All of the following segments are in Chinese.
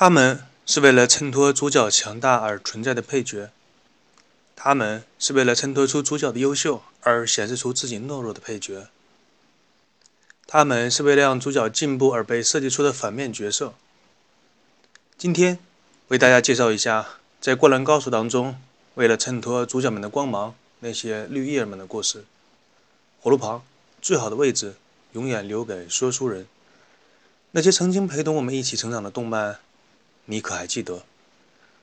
他们是为了衬托主角强大而存在的配角，他们是为了衬托出主角的优秀而显示出自己懦弱的配角，他们是为了让主角进步而被设计出的反面角色。今天为大家介绍一下，在《灌篮高手》当中，为了衬托主角们的光芒，那些绿叶们的故事。火炉旁，最好的位置永远留给说书人。那些曾经陪同我们一起成长的动漫。你可还记得？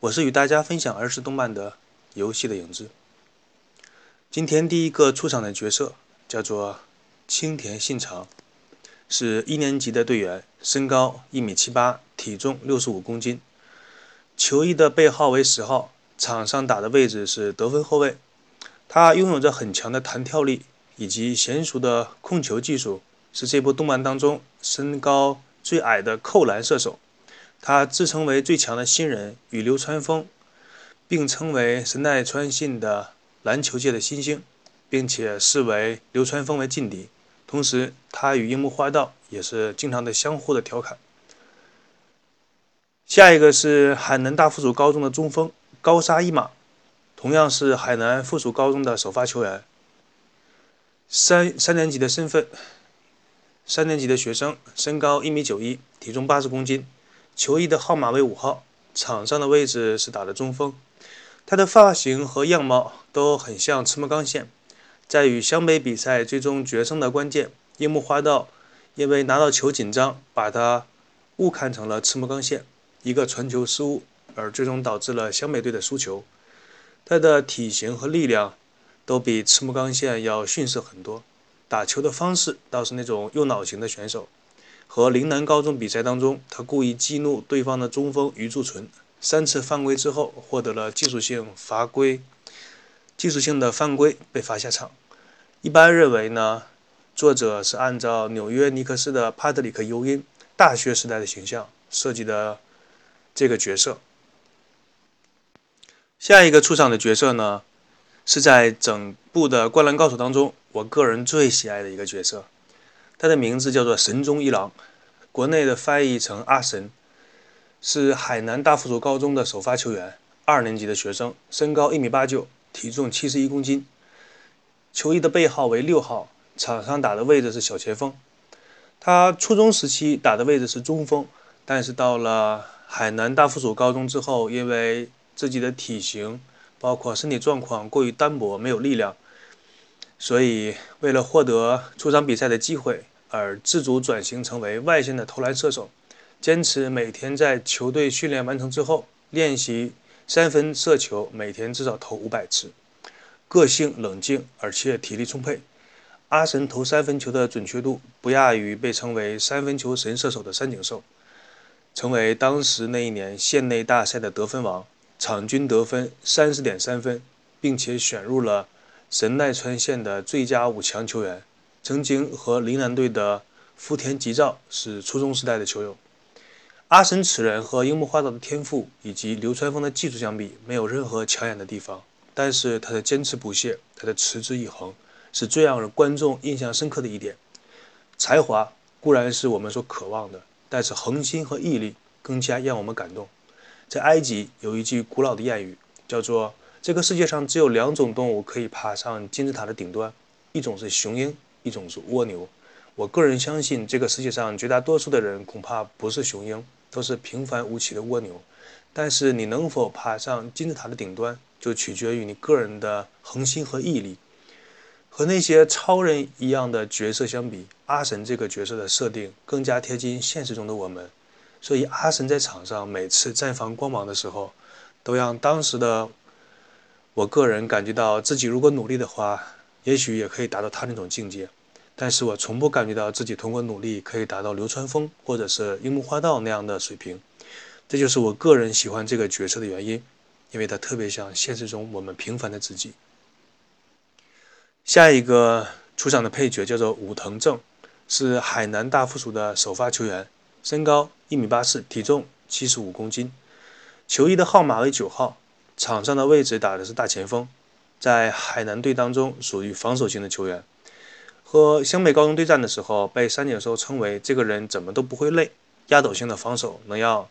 我是与大家分享儿时动漫的游戏的影子。今天第一个出场的角色叫做青田信长，是一年级的队员，身高一米七八，体重六十五公斤，球衣的背号为十号，场上打的位置是得分后卫。他拥有着很强的弹跳力以及娴熟的控球技术，是这部动漫当中身高最矮的扣篮射手。他自称为最强的新人，与流川枫并称为神奈川信的篮球界的新星，并且视为流川枫为劲敌。同时，他与樱木花道也是经常的相互的调侃。下一个是海南大附属高中的中锋高沙一马，同样是海南附属高中的首发球员。三三年级的身份，三年级的学生，身高一米九一，体重八十公斤。球衣的号码为五号，场上的位置是打的中锋。他的发型和样貌都很像赤木刚宪。在与湘北比赛最终决胜的关键，樱木花道因为拿到球紧张，把他误看成了赤木刚宪，一个传球失误，而最终导致了湘北队的输球。他的体型和力量都比赤木刚宪要逊色很多，打球的方式倒是那种右脑型的选手。和陵南高中比赛当中，他故意激怒对方的中锋余柱存，三次犯规之后获得了技术性罚规，技术性的犯规被罚下场。一般认为呢，作者是按照纽约尼克斯的帕特里克尤因大学时代的形象设计的这个角色。下一个出场的角色呢，是在整部的《灌篮高手》当中，我个人最喜爱的一个角色。他的名字叫做神中一郎，国内的翻译成阿神，是海南大附属高中的首发球员，二年级的学生，身高一米八九，体重七十一公斤，球衣的背号为六号，场上打的位置是小前锋。他初中时期打的位置是中锋，但是到了海南大附属高中之后，因为自己的体型包括身体状况过于单薄，没有力量，所以为了获得出场比赛的机会。而自主转型成为外线的投篮射手，坚持每天在球队训练完成之后练习三分射球，每天至少投五百次。个性冷静而且体力充沛，阿神投三分球的准确度不亚于被称为三分球神射手的三井寿，成为当时那一年县内大赛的得分王，场均得分三十点三分，并且选入了神奈川县的最佳五强球员。曾经和陵南队的福田吉兆是初中时代的球友。阿神此人和樱木花道的天赋以及流川枫的技术相比，没有任何抢眼的地方。但是他的坚持不懈，他的持之以恒，是最让人观众印象深刻的一点。才华固然是我们所渴望的，但是恒心和毅力更加让我们感动。在埃及有一句古老的谚语，叫做：“这个世界上只有两种动物可以爬上金字塔的顶端，一种是雄鹰。”一种是蜗牛，我个人相信，这个世界上绝大多数的人恐怕不是雄鹰，都是平凡无奇的蜗牛。但是你能否爬上金字塔的顶端，就取决于你个人的恒心和毅力。和那些超人一样的角色相比，阿神这个角色的设定更加贴近现实中的我们。所以阿神在场上每次绽放光芒的时候，都让当时的我个人感觉到自己如果努力的话。也许也可以达到他那种境界，但是我从不感觉到自己通过努力可以达到流川枫或者是樱木花道那样的水平。这就是我个人喜欢这个角色的原因，因为他特别像现实中我们平凡的自己。下一个出场的配角叫做武藤正，是海南大附属的首发球员，身高一米八四，体重七十五公斤，球衣的号码为九号，场上的位置打的是大前锋。在海南队当中，属于防守型的球员。和湘北高中对战的时候，被三井寿称为这个人怎么都不会累，压倒性的防守能让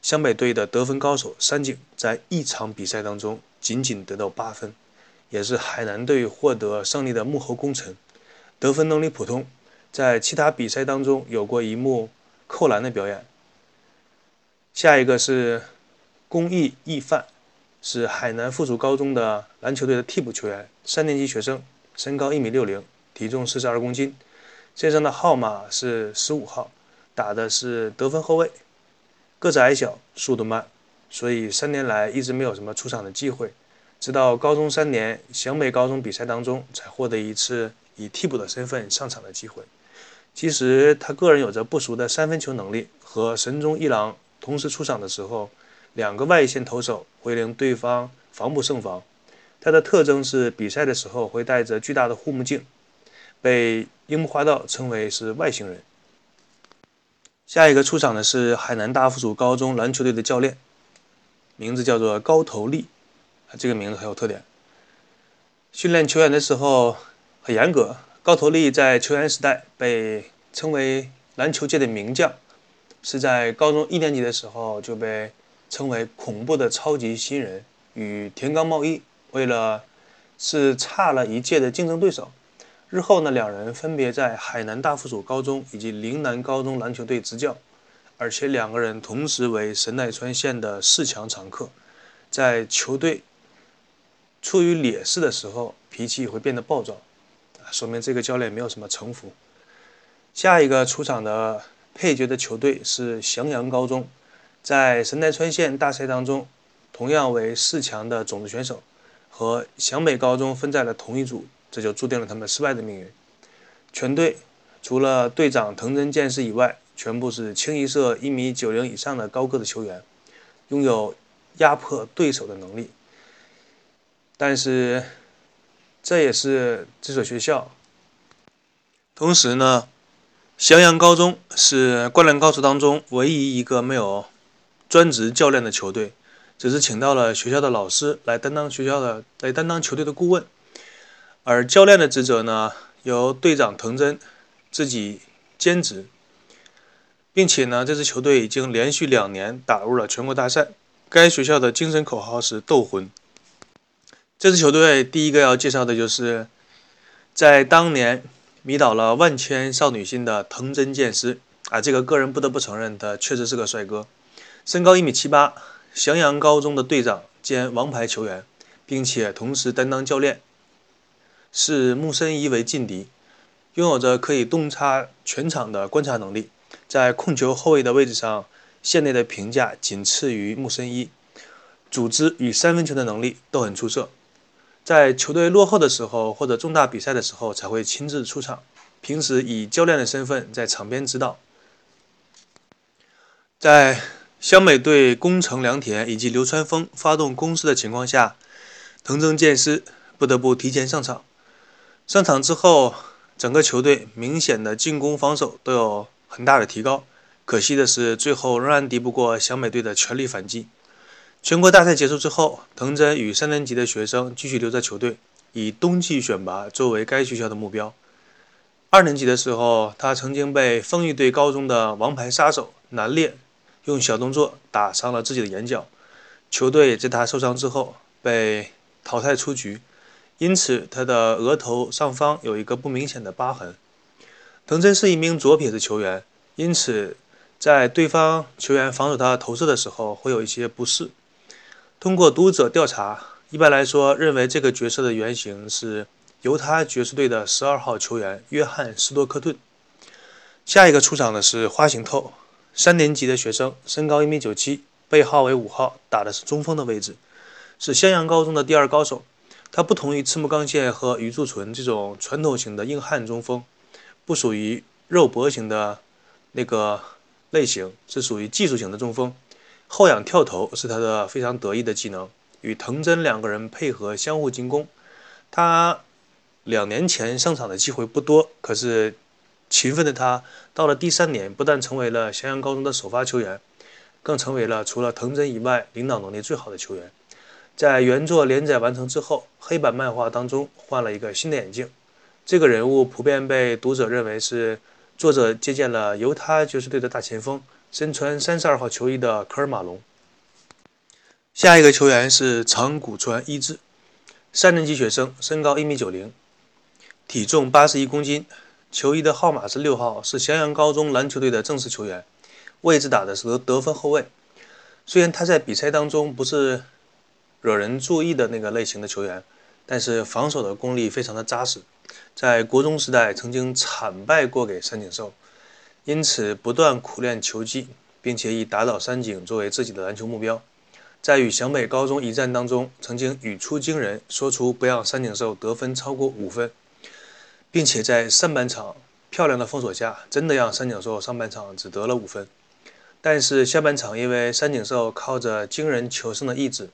湘北队的得分高手山井在一场比赛当中仅仅得到八分，也是海南队获得胜利的幕后功臣。得分能力普通，在其他比赛当中有过一幕扣篮的表演。下一个是公益义范，是海南附属高中的篮球队的替补球员，三年级学生，身高一米六零，体重四十二公斤，身上的号码是十五号，打的是得分后卫，个子矮小，速度慢，所以三年来一直没有什么出场的机会，直到高中三年湘北高中比赛当中才获得一次。以替补的身份上场的机会。其实他个人有着不俗的三分球能力，和神宗一郎同时出场的时候，两个外线投手会令对方防不胜防。他的特征是比赛的时候会戴着巨大的护目镜，被樱木花道称为是外星人。下一个出场的是海南大附属高中篮球队的教练，名字叫做高头利，这个名字很有特点。训练球员的时候。很严格，高头利在球员时代被称为篮球界的名将，是在高中一年级的时候就被成为恐怖的超级新人。与田刚茂一为了是差了一届的竞争对手，日后呢两人分别在海南大附属高中以及陵南高中篮球队执教，而且两个人同时为神奈川县的四强常客，在球队处于劣势的时候，脾气会变得暴躁。说明这个教练没有什么城府。下一个出场的配角的球队是翔阳高中，在神奈川县大赛当中，同样为四强的种子选手，和湘北高中分在了同一组，这就注定了他们失败的命运。全队除了队长藤真健士以外，全部是清一色一米九零以上的高个子球员，拥有压迫对手的能力，但是。这也是这所学校。同时呢，襄阳高中是灌篮高手当中唯一一个没有专职教练的球队，只是请到了学校的老师来担当学校的来担当球队的顾问，而教练的职责呢由队长藤真自己兼职，并且呢这支球队已经连续两年打入了全国大赛。该学校的精神口号是斗魂。这支球队第一个要介绍的就是，在当年迷倒了万千少女心的藤真剑师啊，这个个人不得不承认，他确实是个帅哥，身高一米七八，翔阳高中的队长兼王牌球员，并且同时担当教练，是木森一为劲敌，拥有着可以洞察全场的观察能力，在控球后卫的位置上，线内的评价仅次于木森一，组织与三分球的能力都很出色。在球队落后的时候，或者重大比赛的时候，才会亲自出场。平时以教练的身份在场边指导。在湘北队攻城良田以及流川枫发动攻势的情况下，藤真健师不得不提前上场。上场之后，整个球队明显的进攻、防守都有很大的提高。可惜的是，最后仍然敌不过湘北队的全力反击。全国大赛结束之后，藤真与三年级的学生继续留在球队，以冬季选拔作为该学校的目标。二年级的时候，他曾经被丰裕队高中的王牌杀手南烈用小动作打伤了自己的眼角，球队在他受伤之后被淘汰出局，因此他的额头上方有一个不明显的疤痕。藤真是一名左撇子球员，因此在对方球员防守他投射的时候会有一些不适。通过读者调查，一般来说认为这个角色的原型是犹他爵士队的十二号球员约翰斯多克顿。下一个出场的是花形透，三年级的学生，身高一米九七，背号为五号，打的是中锋的位置，是襄阳高中的第二高手。他不同于赤木刚宪和宇柱纯这种传统型的硬汉中锋，不属于肉搏型的那个类型，是属于技术型的中锋。后仰跳投是他的非常得意的技能，与藤真两个人配合相互进攻。他两年前上场的机会不多，可是勤奋的他到了第三年，不但成为了襄阳高中的首发球员，更成为了除了藤真以外领导能力最好的球员。在原作连载完成之后，黑板漫画当中换了一个新的眼镜。这个人物普遍被读者认为是作者借鉴了犹他爵士队的大前锋。身穿三十二号球衣的科尔马龙。下一个球员是长谷川一志，三年级学生，身高一米九零，体重八十一公斤，球衣的号码是六号，是襄阳高中篮球队的正式球员，位置打的是得分后卫。虽然他在比赛当中不是惹人注意的那个类型的球员，但是防守的功力非常的扎实。在国中时代曾经惨败过给三井寿，因此不断苦练球技，并且以打倒三井作为自己的篮球目标。在与湘北高中一战当中，曾经语出惊人，说出不让三井寿得分超过五分，并且在上半场漂亮的封锁下，真的让三井寿上半场只得了五分。但是下半场因为三井寿靠着惊人求胜的意志，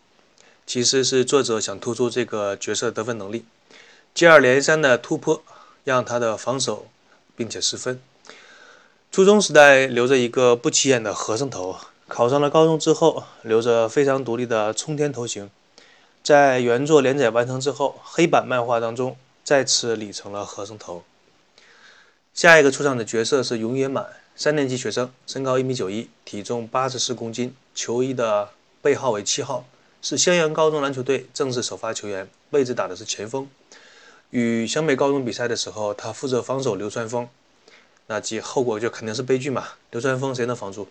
其实是作者想突出这个角色得分能力。接二连三的突破让他的防守并且失分。初中时代留着一个不起眼的和尚头，考上了高中之后留着非常独立的冲天头型。在原作连载完成之后，黑板漫画当中再次理成了和尚头。下一个出场的角色是永野满，三年级学生，身高一米九一，体重八十四公斤，球衣的背号为七号，是襄阳高中篮球队正式首发球员，位置打的是前锋。与湘北高中比赛的时候，他负责防守流川枫，那即后果就肯定是悲剧嘛。流川枫谁能防住？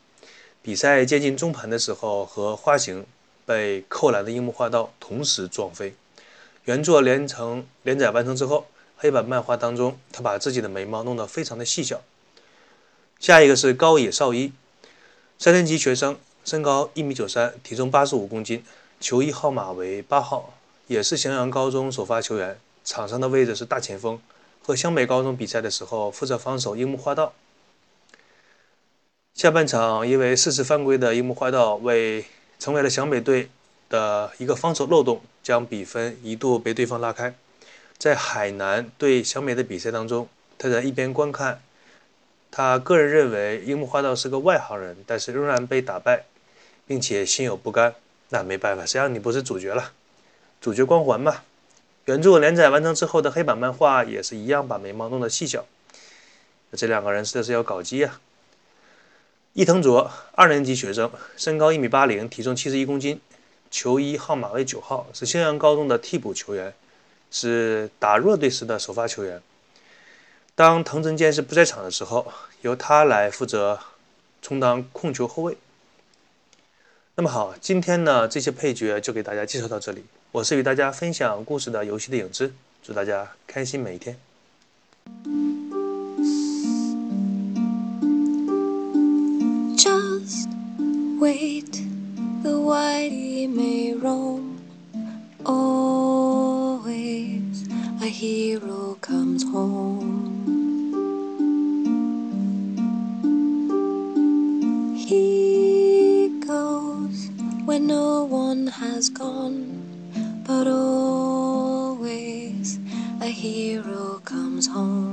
比赛接近中盘的时候，和花形被扣篮的樱木花道同时撞飞。原作连成连载完成之后，黑板漫画当中，他把自己的眉毛弄得非常的细小。下一个是高野少一，三年级学生，身高一米九三，体重八十五公斤，球衣号码为八号，也是襄阳高中首发球员。场上的位置是大前锋，和湘北高中比赛的时候负责防守樱木花道。下半场因为四次犯规的樱木花道为成为了湘北队的一个防守漏洞，将比分一度被对方拉开。在海南对小美的比赛当中，他在一边观看，他个人认为樱木花道是个外行人，但是仍然被打败，并且心有不甘。那没办法，谁让你不是主角了，主角光环嘛。原著连载完成之后的黑板漫画也是一样，把眉毛弄得细小。这两个人实在是要搞基啊！伊藤卓，二年级学生，身高一米八零，体重七十一公斤，球衣号码为九号，是襄阳高中的替补球员，是打弱队时的首发球员。当藤真健士不在场的时候，由他来负责充当控球后卫。那么好，今天呢这些配角就给大家介绍到这里。我是与大家分享故事的游戏的影子，祝大家开心每一天。Just wait, the whitey may roam. Always a hero comes home. He goes when no one has gone but always a hero comes home.